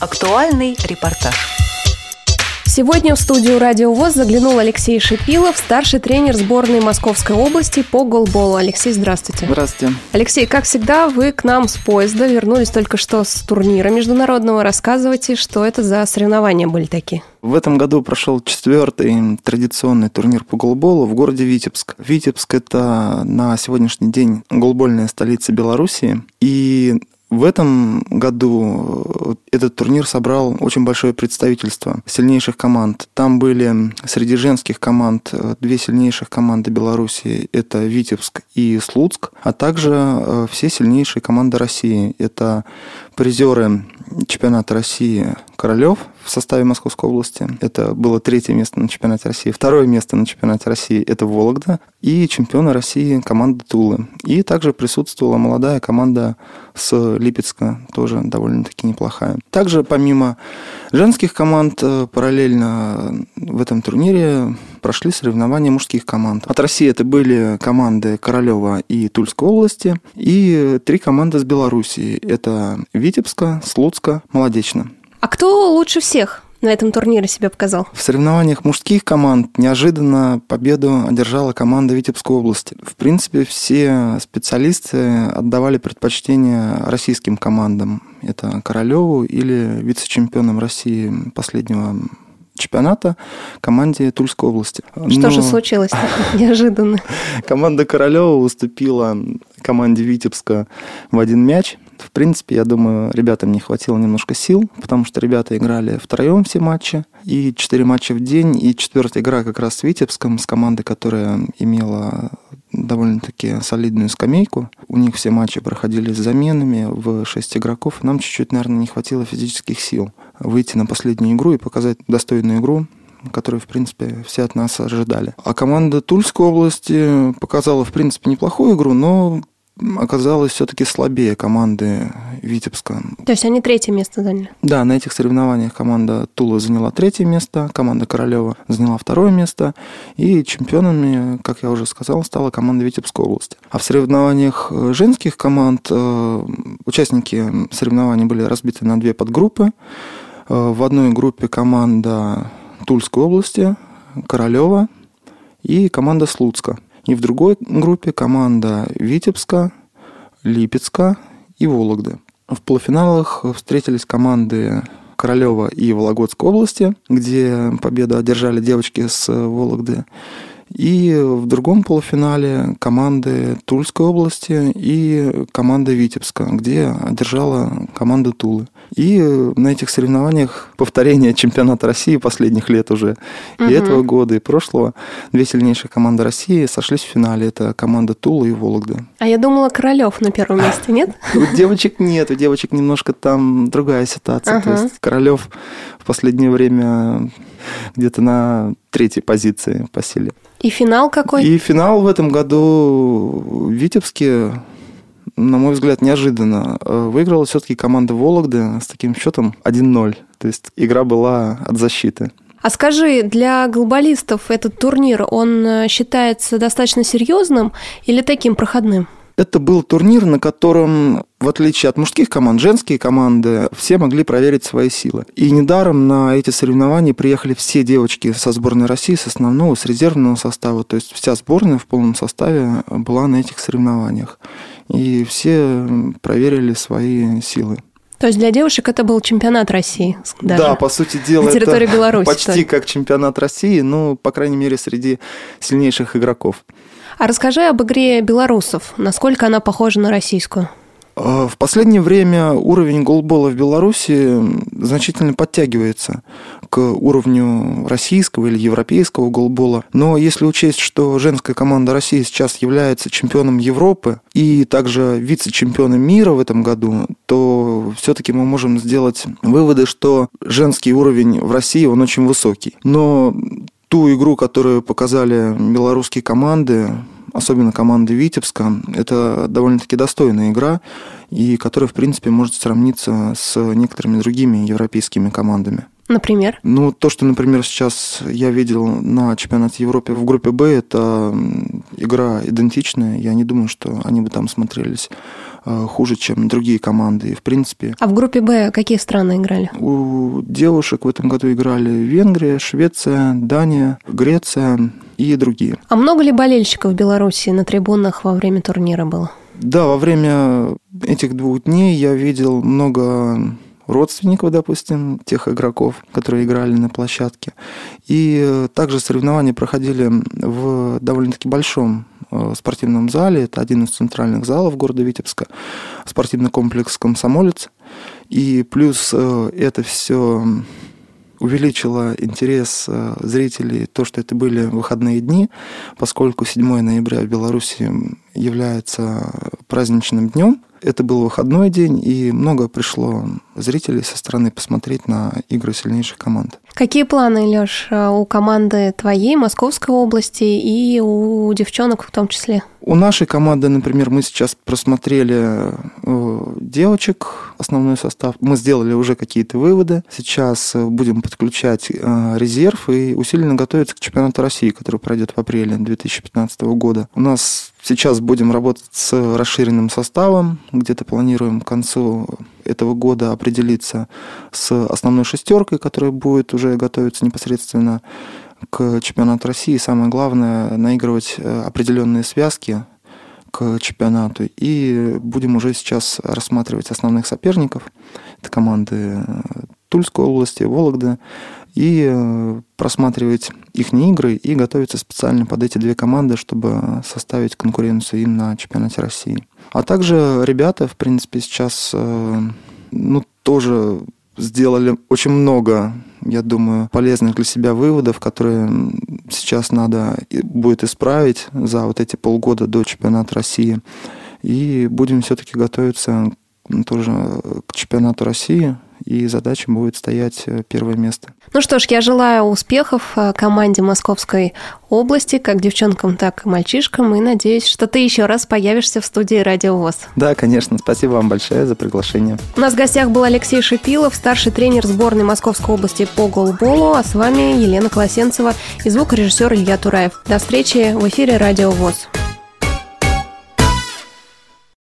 Актуальный репортаж. Сегодня в студию «Радио ВОЗ» заглянул Алексей Шипилов, старший тренер сборной Московской области по голболу. Алексей, здравствуйте. Здравствуйте. Алексей, как всегда, вы к нам с поезда, вернулись только что с турнира международного. Рассказывайте, что это за соревнования были такие. В этом году прошел четвертый традиционный турнир по голболу в городе Витебск. Витебск – это на сегодняшний день голбольная столица Белоруссии. И в этом году э, этот турнир собрал очень большое представительство сильнейших команд. Там были среди женских команд э, две сильнейших команды Беларуси. Это Витебск и Слуцк, а также э, все сильнейшие команды России. Это призеры чемпионата России Королев в составе Московской области. Это было третье место на чемпионате России. Второе место на чемпионате России – это Вологда. И чемпиона России команда Тулы. И также присутствовала молодая команда с Липецка, тоже довольно-таки неплохая. Также помимо женских команд, э, параллельно в этом турнире прошли соревнования мужских команд. От России это были команды Королева и Тульской области, и три команды с Белоруссии. Это Витебска, Слуцка, Молодечно. А кто лучше всех? на этом турнире себя показал? В соревнованиях мужских команд неожиданно победу одержала команда Витебской области. В принципе, все специалисты отдавали предпочтение российским командам. Это Королеву или вице-чемпионом России последнего чемпионата команде Тульской области. Что Но... же случилось неожиданно? Команда Королева уступила команде Витебска в один мяч. В принципе, я думаю, ребятам не хватило немножко сил, потому что ребята играли втроем все матчи, и четыре матча в день, и четвертая игра как раз с Витебском, с командой, которая имела довольно-таки солидную скамейку. У них все матчи проходили с заменами в шесть игроков, и нам чуть-чуть, наверное, не хватило физических сил выйти на последнюю игру и показать достойную игру, которую, в принципе, все от нас ожидали. А команда Тульской области показала, в принципе, неплохую игру, но оказалась все-таки слабее команды Витебска. То есть они третье место заняли? Да, на этих соревнованиях команда Тула заняла третье место, команда Королева заняла второе место, и чемпионами, как я уже сказал, стала команда Витебской области. А в соревнованиях женских команд э, участники соревнований были разбиты на две подгруппы. Э, в одной группе команда Тульской области, Королева и команда Слуцка – и в другой группе команда Витебска, Липецка и Вологды. В полуфиналах встретились команды Королева и Вологодской области, где победу одержали девочки с Вологды. И в другом полуфинале команды Тульской области и команда Витебска, где одержала команда Тулы. И на этих соревнованиях повторение чемпионата России последних лет уже, угу. и этого года, и прошлого, две сильнейшие команды России сошлись в финале. Это команда Тула и Вологда. А я думала, Королев на первом месте, нет? У девочек нет, у девочек немножко там другая ситуация. То есть Королев в последнее время где-то на третьей позиции по силе. И финал какой? И финал в этом году в Витебске, на мой взгляд, неожиданно. Выиграла все-таки команда Вологды с таким счетом 1-0. То есть игра была от защиты. А скажи, для глобалистов этот турнир, он э, считается достаточно серьезным или таким проходным? Это был турнир, на котором, в отличие от мужских команд, женские команды все могли проверить свои силы. И недаром на эти соревнования приехали все девочки со сборной России, с основного, с резервного состава. То есть вся сборная в полном составе была на этих соревнованиях. И все проверили свои силы. То есть для девушек это был чемпионат России. Даже. Да, по сути дела, на территории это Беларуси, почти как чемпионат России, ну, по крайней мере, среди сильнейших игроков. А расскажи об игре белорусов. Насколько она похожа на российскую? А, в последнее время уровень голбола в Беларуси значительно подтягивается к уровню российского или европейского голбола. Но если учесть, что женская команда России сейчас является чемпионом Европы и также вице-чемпионом мира в этом году, то все-таки мы можем сделать выводы, что женский уровень в России, он очень высокий. Но ту игру, которую показали белорусские команды, особенно команды Витебска, это довольно-таки достойная игра, и которая, в принципе, может сравниться с некоторыми другими европейскими командами. Например? Ну, то, что, например, сейчас я видел на чемпионате Европы в группе Б, это игра идентичная. Я не думаю, что они бы там смотрелись э, хуже, чем другие команды. В принципе... А в группе Б какие страны играли? У девушек в этом году играли Венгрия, Швеция, Дания, Греция и другие. А много ли болельщиков в Беларуси на трибунах во время турнира было? Да, во время этих двух дней я видел много родственников, допустим, тех игроков, которые играли на площадке. И э, также соревнования проходили в довольно-таки большом э, спортивном зале. Это один из центральных залов города Витебска. Спортивный комплекс «Комсомолец». И плюс э, это все увеличило интерес зрителей то, что это были выходные дни, поскольку 7 ноября в Беларуси является праздничным днем. Это был выходной день, и много пришло зрителей со стороны посмотреть на игры сильнейших команд. Какие планы, Леш, у команды твоей, Московской области и у девчонок в том числе? У нашей команды, например, мы сейчас просмотрели э, девочек, основной состав. Мы сделали уже какие-то выводы. Сейчас э, будем подключать э, резерв и усиленно готовиться к чемпионату России, который пройдет в апреле 2015 года. У нас сейчас будем работать с расширенным составом. Где-то планируем к концу этого года определиться с основной шестеркой, которая будет уже готовиться непосредственно к чемпионату России. Самое главное наигрывать э, определенные связки к чемпионату. И будем уже сейчас рассматривать основных соперников. Это команды э, Тульской области, Вологды. И э, просматривать их игры и готовиться специально под эти две команды, чтобы составить конкуренцию им на чемпионате России. А также ребята, в принципе, сейчас ну, тоже сделали очень много, я думаю, полезных для себя выводов, которые сейчас надо будет исправить за вот эти полгода до чемпионата России. И будем все-таки готовиться тоже к чемпионату России и задача будет стоять э, первое место. Ну что ж, я желаю успехов э, команде Московской области, как девчонкам, так и мальчишкам, и надеюсь, что ты еще раз появишься в студии Радио ВОЗ. Да, конечно. Спасибо вам большое за приглашение. У нас в гостях был Алексей Шипилов, старший тренер сборной Московской области по голболу, а с вами Елена Колосенцева и звукорежиссер Илья Тураев. До встречи в эфире Радио ВОЗ.